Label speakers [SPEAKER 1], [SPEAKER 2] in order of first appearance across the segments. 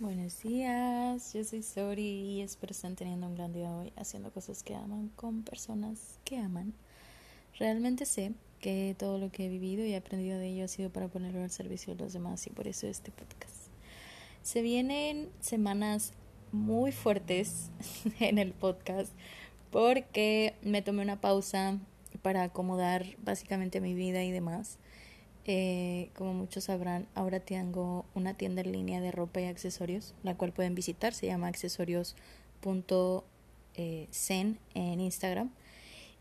[SPEAKER 1] Buenos días, yo soy Sori y espero estén teniendo un gran día hoy haciendo cosas que aman con personas que aman. Realmente sé que todo lo que he vivido y aprendido de ello ha sido para ponerlo al servicio de los demás y por eso este podcast. Se vienen semanas muy fuertes en el podcast porque me tomé una pausa para acomodar básicamente mi vida y demás. Eh, como muchos sabrán, ahora tengo una tienda en línea de ropa y accesorios, la cual pueden visitar, se llama accesorios.zen en Instagram.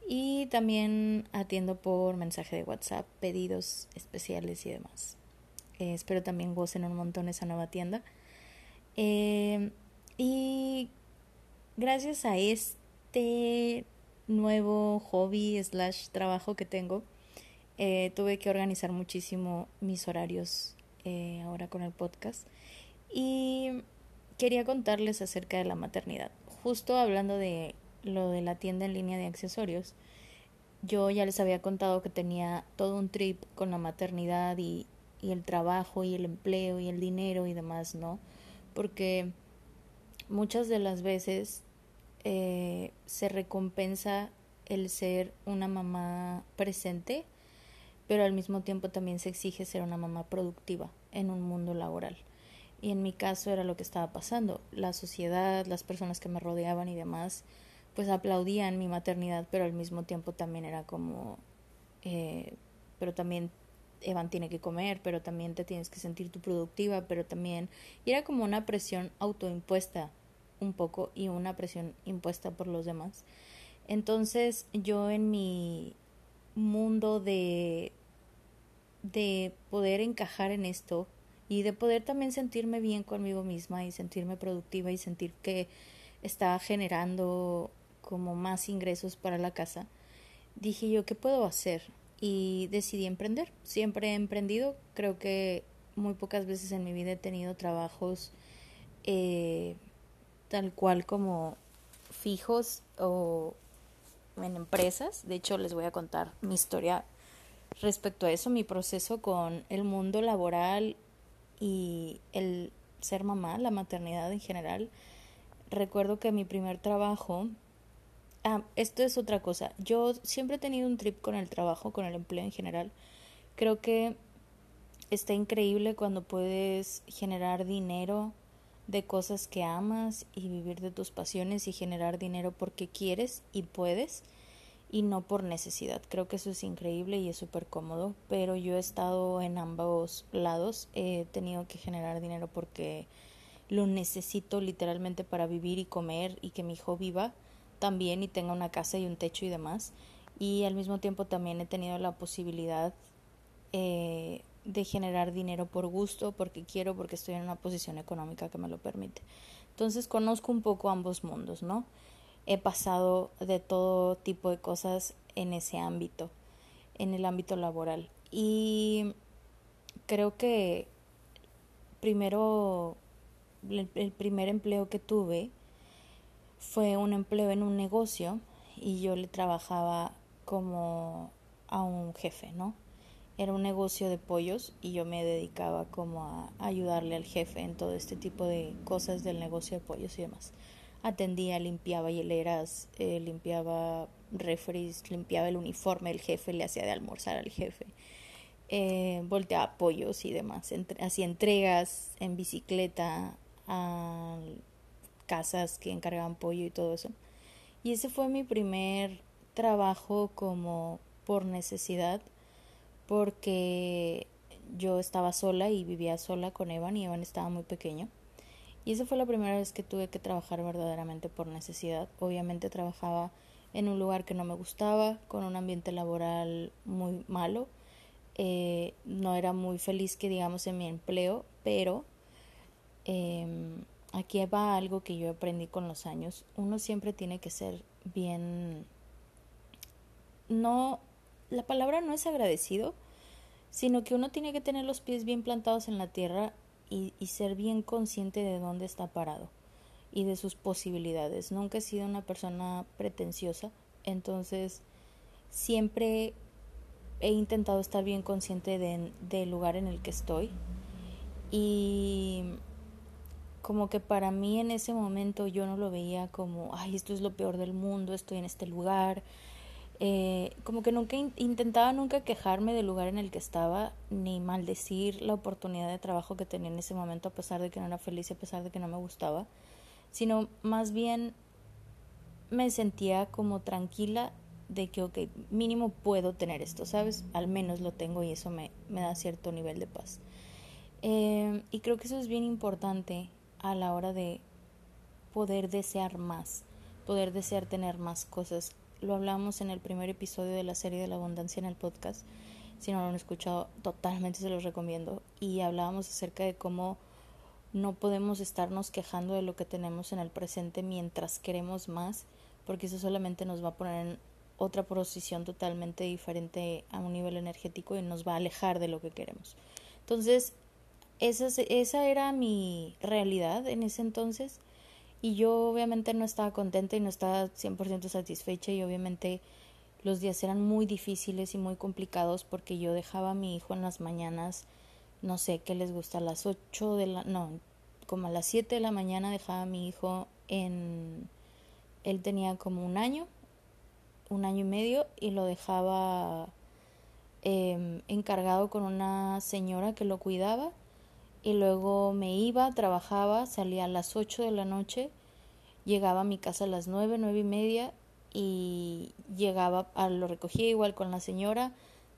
[SPEAKER 1] Y también atiendo por mensaje de WhatsApp, pedidos especiales y demás. Eh, espero también gocen un montón esa nueva tienda. Eh, y gracias a este nuevo hobby slash trabajo que tengo, eh, tuve que organizar muchísimo mis horarios eh, ahora con el podcast. Y quería contarles acerca de la maternidad. Justo hablando de lo de la tienda en línea de accesorios, yo ya les había contado que tenía todo un trip con la maternidad y, y el trabajo y el empleo y el dinero y demás, ¿no? Porque muchas de las veces eh, se recompensa el ser una mamá presente pero al mismo tiempo también se exige ser una mamá productiva en un mundo laboral. Y en mi caso era lo que estaba pasando. La sociedad, las personas que me rodeaban y demás, pues aplaudían mi maternidad, pero al mismo tiempo también era como, eh, pero también Evan tiene que comer, pero también te tienes que sentir tú productiva, pero también, y era como una presión autoimpuesta un poco y una presión impuesta por los demás. Entonces yo en mi mundo de de poder encajar en esto y de poder también sentirme bien conmigo misma y sentirme productiva y sentir que estaba generando como más ingresos para la casa, dije yo, ¿qué puedo hacer? Y decidí emprender. Siempre he emprendido. Creo que muy pocas veces en mi vida he tenido trabajos eh, tal cual como fijos o en empresas. De hecho, les voy a contar mi historia respecto a eso, mi proceso con el mundo laboral y el ser mamá, la maternidad en general, recuerdo que mi primer trabajo, ah, esto es otra cosa, yo siempre he tenido un trip con el trabajo, con el empleo en general, creo que está increíble cuando puedes generar dinero de cosas que amas y vivir de tus pasiones y generar dinero porque quieres y puedes y no por necesidad. Creo que eso es increíble y es súper cómodo, pero yo he estado en ambos lados. He tenido que generar dinero porque lo necesito literalmente para vivir y comer y que mi hijo viva también y tenga una casa y un techo y demás. Y al mismo tiempo también he tenido la posibilidad eh, de generar dinero por gusto, porque quiero, porque estoy en una posición económica que me lo permite. Entonces conozco un poco ambos mundos, ¿no? He pasado de todo tipo de cosas en ese ámbito, en el ámbito laboral. Y creo que primero, el primer empleo que tuve fue un empleo en un negocio y yo le trabajaba como a un jefe, ¿no? Era un negocio de pollos y yo me dedicaba como a ayudarle al jefe en todo este tipo de cosas del negocio de pollos y demás atendía, limpiaba hieleras, eh, limpiaba refres, limpiaba el uniforme del jefe, le hacía de almorzar al jefe, eh, volteaba apoyos y demás, hacía entregas en bicicleta a casas que encargaban pollo y todo eso. Y ese fue mi primer trabajo como por necesidad, porque yo estaba sola y vivía sola con Evan y Evan estaba muy pequeño. Y esa fue la primera vez que tuve que trabajar verdaderamente por necesidad. Obviamente trabajaba en un lugar que no me gustaba, con un ambiente laboral muy malo. Eh, no era muy feliz que digamos en mi empleo, pero em, aquí va algo que yo aprendí con los años. Uno siempre tiene que ser bien... No, la palabra no es agradecido, sino que uno tiene que tener los pies bien plantados en la tierra y, ser bien consciente de dónde está parado y de sus posibilidades. Nunca he sido una persona pretenciosa, entonces siempre he intentado estar bien consciente del lugar en el que estoy y como que para mí en ese momento yo no lo veía como, ay, esto es lo peor del mundo, estoy en este lugar. Eh, como que nunca intentaba nunca quejarme del lugar en el que estaba, ni maldecir la oportunidad de trabajo que tenía en ese momento, a pesar de que no era feliz y a pesar de que no me gustaba, sino más bien me sentía como tranquila de que, ok, mínimo puedo tener esto, ¿sabes? Al menos lo tengo y eso me, me da cierto nivel de paz. Eh, y creo que eso es bien importante a la hora de poder desear más, poder desear tener más cosas. Lo hablamos en el primer episodio de la serie de la abundancia en el podcast. Si no lo han escuchado, totalmente se los recomiendo. Y hablábamos acerca de cómo no podemos estarnos quejando de lo que tenemos en el presente mientras queremos más, porque eso solamente nos va a poner en otra posición totalmente diferente a un nivel energético y nos va a alejar de lo que queremos. Entonces, esa, esa era mi realidad en ese entonces y yo obviamente no estaba contenta y no estaba 100% satisfecha y obviamente los días eran muy difíciles y muy complicados porque yo dejaba a mi hijo en las mañanas, no sé, qué les gusta, a las 8 de la, no, como a las 7 de la mañana dejaba a mi hijo en, él tenía como un año, un año y medio y lo dejaba eh, encargado con una señora que lo cuidaba y luego me iba, trabajaba, salía a las 8 de la noche, llegaba a mi casa a las nueve, nueve y media y llegaba, a, lo recogía igual con la señora,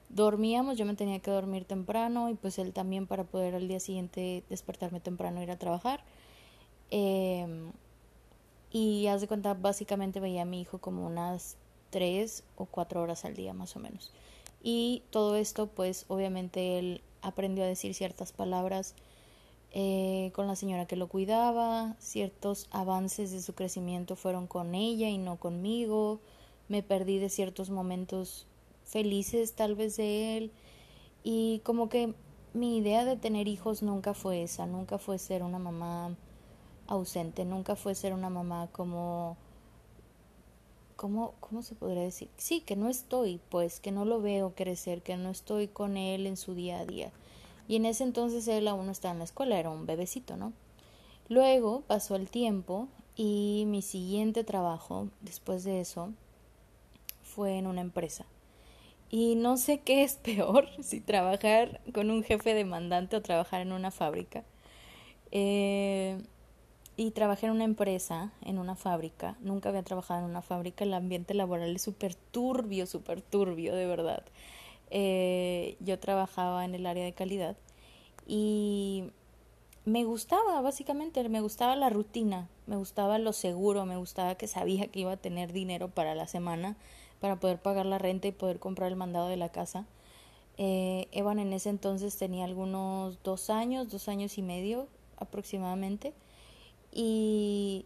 [SPEAKER 1] dormíamos, yo me tenía que dormir temprano y pues él también para poder al día siguiente despertarme temprano e ir a trabajar. Em, y haz de cuenta, básicamente veía a mi hijo como unas tres o cuatro horas al día más o menos. Y todo esto, pues obviamente él aprendió a decir ciertas palabras eh, con la señora que lo cuidaba, ciertos avances de su crecimiento fueron con ella y no conmigo, me perdí de ciertos momentos felices tal vez de él y como que mi idea de tener hijos nunca fue esa, nunca fue ser una mamá ausente, nunca fue ser una mamá como ¿cómo, ¿cómo se podría decir? Sí, que no estoy, pues, que no lo veo crecer, que no estoy con él en su día a día. Y en ese entonces él aún no estaba en la escuela, era un bebecito, ¿no? Luego pasó el tiempo y mi siguiente trabajo, después de eso, fue en una empresa. Y no sé qué es peor, si trabajar con un jefe demandante o trabajar en una fábrica. Eh, y trabajé en una empresa, en una fábrica. Nunca había trabajado en una fábrica. El ambiente laboral es súper turbio, súper turbio, de verdad. Eh, yo trabajaba en el área de calidad y me gustaba, básicamente, me gustaba la rutina, me gustaba lo seguro, me gustaba que sabía que iba a tener dinero para la semana para poder pagar la renta y poder comprar el mandado de la casa. Eh, Evan en ese entonces tenía algunos dos años, dos años y medio aproximadamente y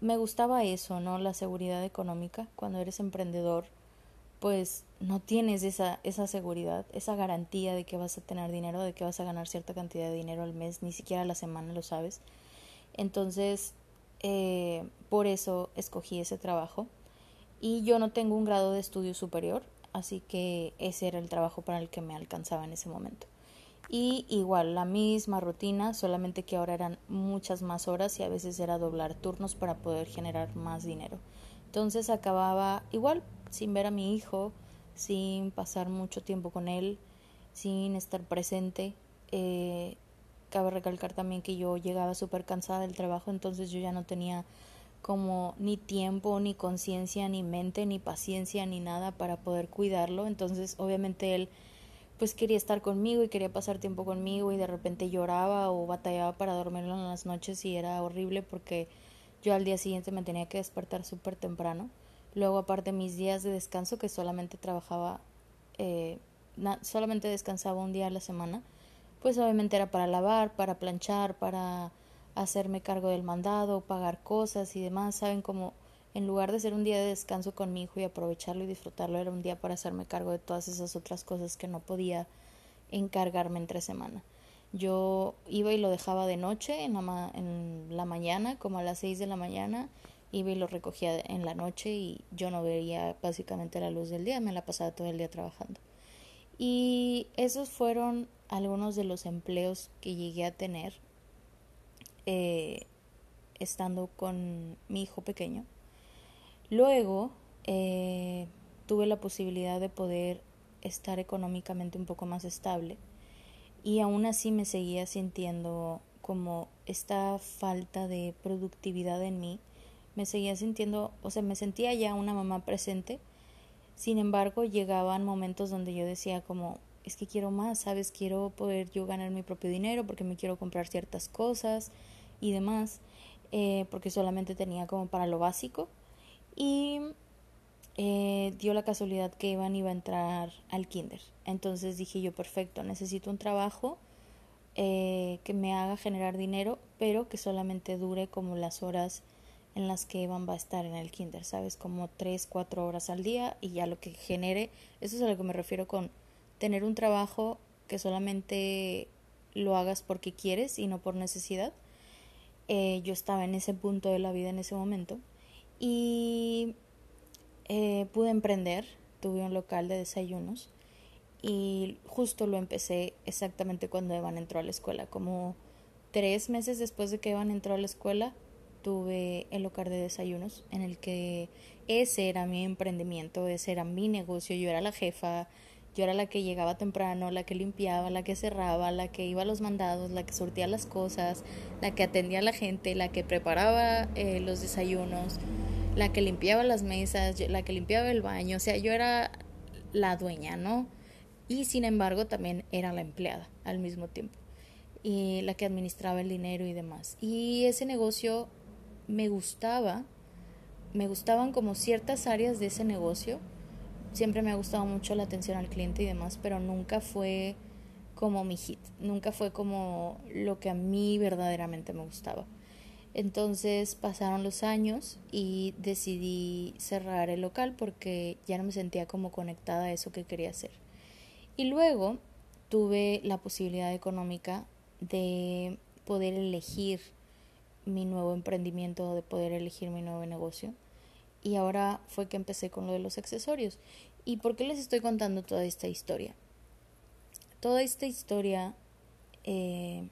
[SPEAKER 1] me gustaba eso, ¿no? La seguridad económica. Cuando eres emprendedor, pues no tienes esa, esa seguridad, esa garantía de que vas a tener dinero, de que vas a ganar cierta cantidad de dinero al mes, ni siquiera a la semana lo sabes. Entonces, eh, por eso escogí ese trabajo. Y yo no tengo un grado de estudio superior, así que ese era el trabajo para el que me alcanzaba en ese momento. Y igual, la misma rutina, solamente que ahora eran muchas más horas y a veces era doblar turnos para poder generar más dinero. Entonces acababa igual sin ver a mi hijo, sin pasar mucho tiempo con él, sin estar presente. Eh, cabe recalcar también que yo llegaba súper cansada del trabajo, entonces yo ya no tenía como ni tiempo, ni conciencia, ni mente, ni paciencia, ni nada para poder cuidarlo. Entonces, obviamente él pues quería estar conmigo y quería pasar tiempo conmigo y de repente lloraba o batallaba para dormirlo en las noches y era horrible porque yo al día siguiente me tenía que despertar súper temprano. Luego, aparte, mis días de descanso, que solamente trabajaba, eh, solamente descansaba un día a la semana, pues obviamente era para lavar, para planchar, para hacerme cargo del mandado, pagar cosas y demás. Saben como en lugar de ser un día de descanso con mi hijo y aprovecharlo y disfrutarlo, era un día para hacerme cargo de todas esas otras cosas que no podía encargarme entre semana. Yo iba y lo dejaba de noche, en la, en la mañana, como a las seis de la mañana, iba y lo recogía en la noche y yo no veía básicamente la luz del día, me la pasaba todo el día trabajando. Y esos fueron algunos de los empleos que llegué a tener. Eh, estando con mi hijo pequeño. Luego eh, tuve la posibilidad de poder estar económicamente un poco más estable y aún así me seguía sintiendo como esta falta de productividad en mí. Me seguía sintiendo, o sea, me sentía ya una mamá presente. Sin embargo, llegaban momentos donde yo decía como, es que quiero más, ¿sabes? Quiero poder yo ganar mi propio dinero porque me quiero comprar ciertas cosas y demás, eh, porque solamente tenía como para lo básico. Y eh, dio la casualidad que Iván iba a entrar al kinder. Entonces dije yo, perfecto, necesito un trabajo eh, que me haga generar dinero, pero que solamente dure como las horas en las que Iván va a estar en el kinder, ¿sabes? Como tres, cuatro horas al día y ya lo que genere, eso es a lo que me refiero con tener un trabajo que solamente lo hagas porque quieres y no por necesidad. Eh, yo estaba en ese punto de la vida en ese momento y eh, pude emprender, tuve un local de desayunos y justo lo empecé exactamente cuando Evan entró a la escuela, como tres meses después de que Evan entró a la escuela, tuve el local de desayunos en el que ese era mi emprendimiento, ese era mi negocio, yo era la jefa, yo era la que llegaba temprano, la que limpiaba, la que cerraba, la que iba a los mandados, la que sortía las cosas, la que atendía a la gente, la que preparaba eh, los desayunos, la que limpiaba las mesas, la que limpiaba el baño. O sea, yo era la dueña, ¿no? Y sin embargo también era la empleada al mismo tiempo. Y la que administraba el dinero y demás. Y ese negocio me gustaba, me gustaban como ciertas áreas de ese negocio siempre me ha gustado mucho la atención al cliente y demás, pero nunca fue como mi hit, nunca fue como lo que a mí verdaderamente me gustaba. Entonces pasaron los años y decidí cerrar el local porque ya no me sentía como conectada a eso que quería hacer. Y luego tuve la posibilidad económica de poder elegir mi nuevo emprendimiento, de poder elegir mi nuevo negocio y ahora fue que empecé con lo de los accesorios. ¿Y por qué les estoy contando toda esta historia? Toda esta historia, eh,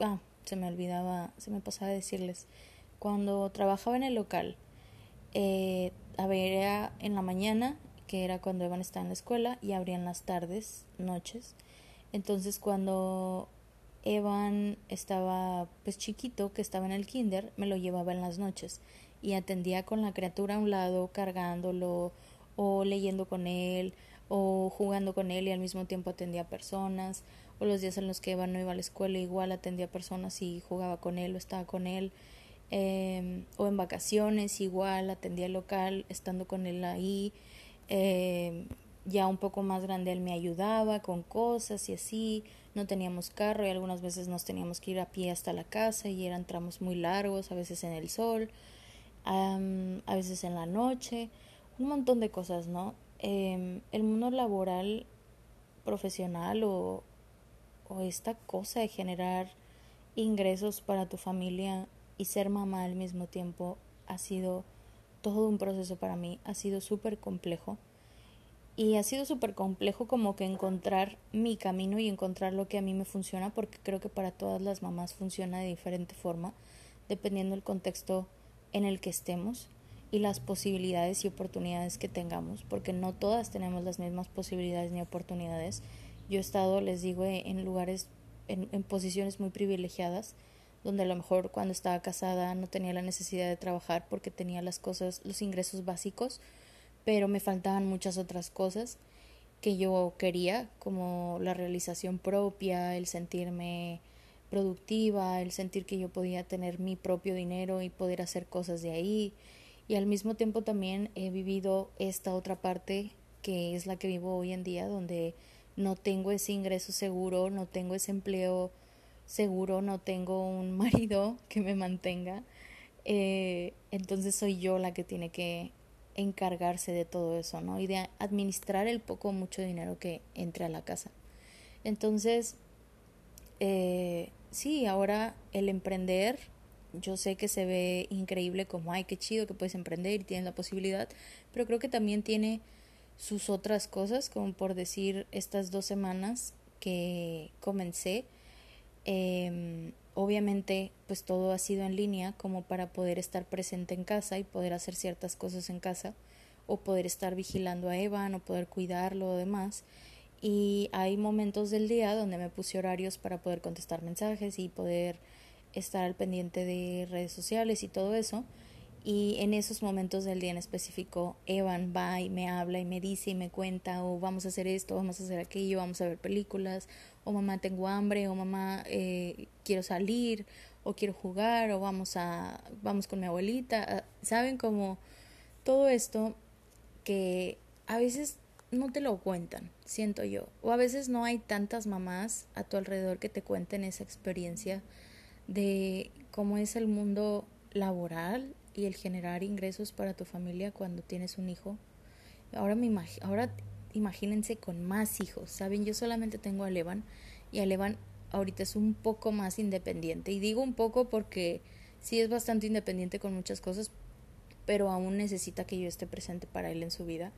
[SPEAKER 1] ah, se me olvidaba, se me pasaba a decirles, cuando trabajaba en el local, eh, abría en la mañana, que era cuando Evan estaba en la escuela, y abrían las tardes, noches. Entonces cuando Evan estaba pues chiquito, que estaba en el kinder, me lo llevaba en las noches y atendía con la criatura a un lado, cargándolo o leyendo con él o jugando con él y al mismo tiempo atendía a personas o los días en los que Eva no iba a la escuela igual atendía a personas y jugaba con él o estaba con él em, o en vacaciones igual atendía el local estando con él ahí em, ya un poco más grande él me ayudaba con cosas y así no teníamos carro y algunas veces nos teníamos que ir a pie hasta la casa y eran tramos muy largos a veces en el sol a veces en la noche, un montón de cosas, ¿no? Em, el mundo laboral profesional o, o esta cosa de generar ingresos para tu familia y ser mamá al mismo tiempo ha sido todo un proceso para mí, ha sido súper complejo y ha sido súper complejo como que encontrar mi camino y encontrar lo que a mí me funciona porque creo que para todas las mamás funciona de diferente forma dependiendo del contexto en el que estemos y las posibilidades y oportunidades que tengamos, porque no todas tenemos las mismas posibilidades ni oportunidades. Yo he estado, les digo, en lugares, en, en posiciones muy privilegiadas, donde a lo mejor cuando estaba casada no tenía la necesidad de trabajar porque tenía las cosas, los ingresos básicos, pero me faltaban muchas otras cosas que yo quería, como la realización propia, el sentirme productiva, el sentir que yo podía tener mi propio dinero y poder hacer cosas de ahí. Y al mismo tiempo también he vivido esta otra parte que es la que vivo hoy en día, donde no tengo ese ingreso seguro, no tengo ese empleo seguro, no tengo un marido que me mantenga. Eh, entonces soy yo la que tiene que encargarse de todo eso, ¿no? Y de administrar el poco o mucho dinero que entre a la casa. Entonces, eh, sí, ahora el emprender, yo sé que se ve increíble como, ay, qué chido que puedes emprender y tienes la posibilidad, pero creo que también tiene sus otras cosas, como por decir estas dos semanas que comencé, eh, obviamente pues todo ha sido en línea como para poder estar presente en casa y poder hacer ciertas cosas en casa o poder estar vigilando a Evan o poder cuidarlo o demás. Y hay momentos del día donde me puse horarios para poder contestar mensajes y poder estar al pendiente de redes sociales y todo eso. Y en esos momentos del día en específico, Evan va y me habla y me dice y me cuenta, o vamos a hacer esto, vamos a hacer aquello, vamos a ver películas, o mamá tengo hambre, o mamá eh, quiero salir, o quiero jugar, o vamos a, vamos con mi abuelita. Saben como todo esto que a veces no te lo cuentan, siento yo. O a veces no hay tantas mamás a tu alrededor que te cuenten esa experiencia de cómo es el mundo laboral y el generar ingresos para tu familia cuando tienes un hijo. Ahora me ahora imagínense con más hijos, ¿saben? Yo solamente tengo a Levan y a Levan ahorita es un poco más independiente y digo un poco porque sí es bastante independiente con muchas cosas, pero aún necesita que yo esté presente para él en su vida.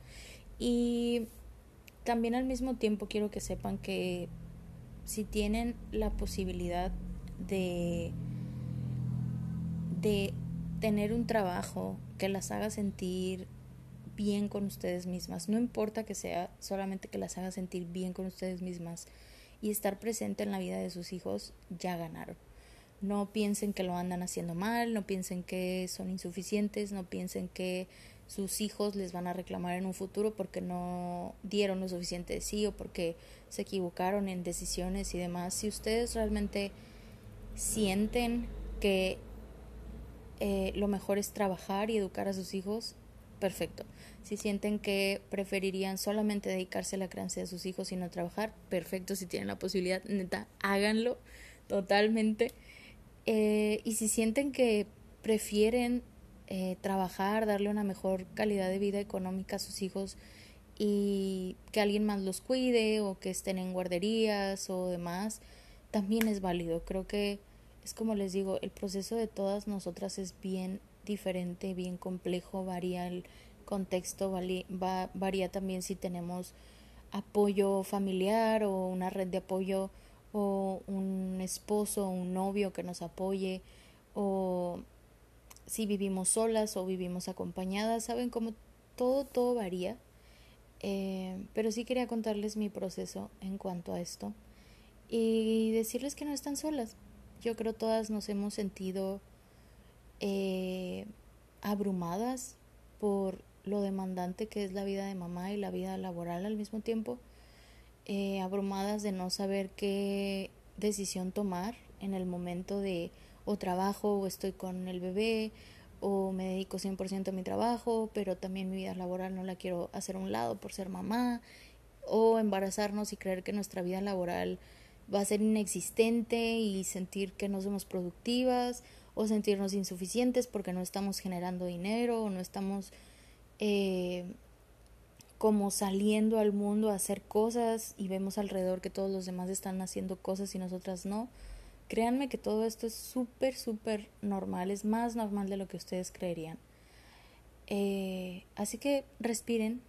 [SPEAKER 1] Y también al mismo tiempo quiero que sepan que si tienen la posibilidad de de tener un trabajo que las haga sentir bien con ustedes mismas, no importa que sea solamente que las haga sentir bien con ustedes mismas y estar presente en la vida de sus hijos, ya ganaron. No piensen que lo andan haciendo mal, no piensen que son insuficientes, no piensen que sus hijos les van a reclamar en un futuro porque no dieron lo suficiente de sí o porque se equivocaron en decisiones y demás. Si ustedes realmente sienten que eh, lo mejor es trabajar y educar a sus hijos, perfecto. Si sienten que preferirían solamente dedicarse a la crianza de sus hijos y no trabajar, perfecto. Si tienen la posibilidad, neta, háganlo totalmente. Eh, y si sienten que prefieren eh, trabajar, darle una mejor calidad de vida económica a sus hijos y que alguien más los cuide o que estén en guarderías o demás, también es válido. Creo que es como les digo, el proceso de todas nosotras es bien diferente, bien complejo, varía el contexto, va, varía también si tenemos apoyo familiar o una red de apoyo o un esposo o un novio que nos apoye o si vivimos solas o vivimos acompañadas, saben cómo todo, todo varía. Eh, pero sí quería contarles mi proceso en cuanto a esto y decirles que no están solas. Yo creo todas nos hemos sentido eh, abrumadas por lo demandante que es la vida de mamá y la vida laboral al mismo tiempo, eh, abrumadas de no saber qué decisión tomar en el momento de o trabajo o estoy con el bebé o me dedico 100% a mi trabajo, pero también mi vida laboral no la quiero hacer a un lado por ser mamá, o embarazarnos y creer que nuestra vida laboral va a ser inexistente y sentir que no somos productivas o sentirnos insuficientes porque no estamos generando dinero o no estamos eh, como saliendo al mundo a hacer cosas y vemos alrededor que todos los demás están haciendo cosas y nosotras no. Créanme que todo esto es súper, súper normal, es más normal de lo que ustedes creerían. Eh, así que respiren,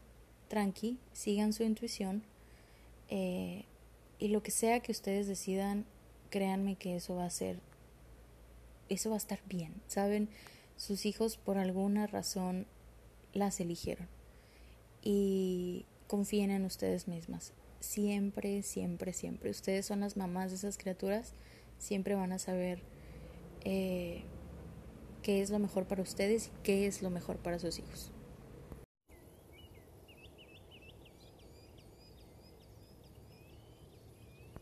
[SPEAKER 1] tranqui, sigan su intuición eh, y lo que sea que ustedes decidan, créanme que eso va a ser, eso va a estar bien, ¿saben? Sus hijos por alguna razón las eligieron y confíen en ustedes mismas. Siempre, siempre, siempre. Ustedes son las mamás de esas criaturas siempre van a saber eh, qué es lo mejor para ustedes y qué es lo mejor para sus hijos.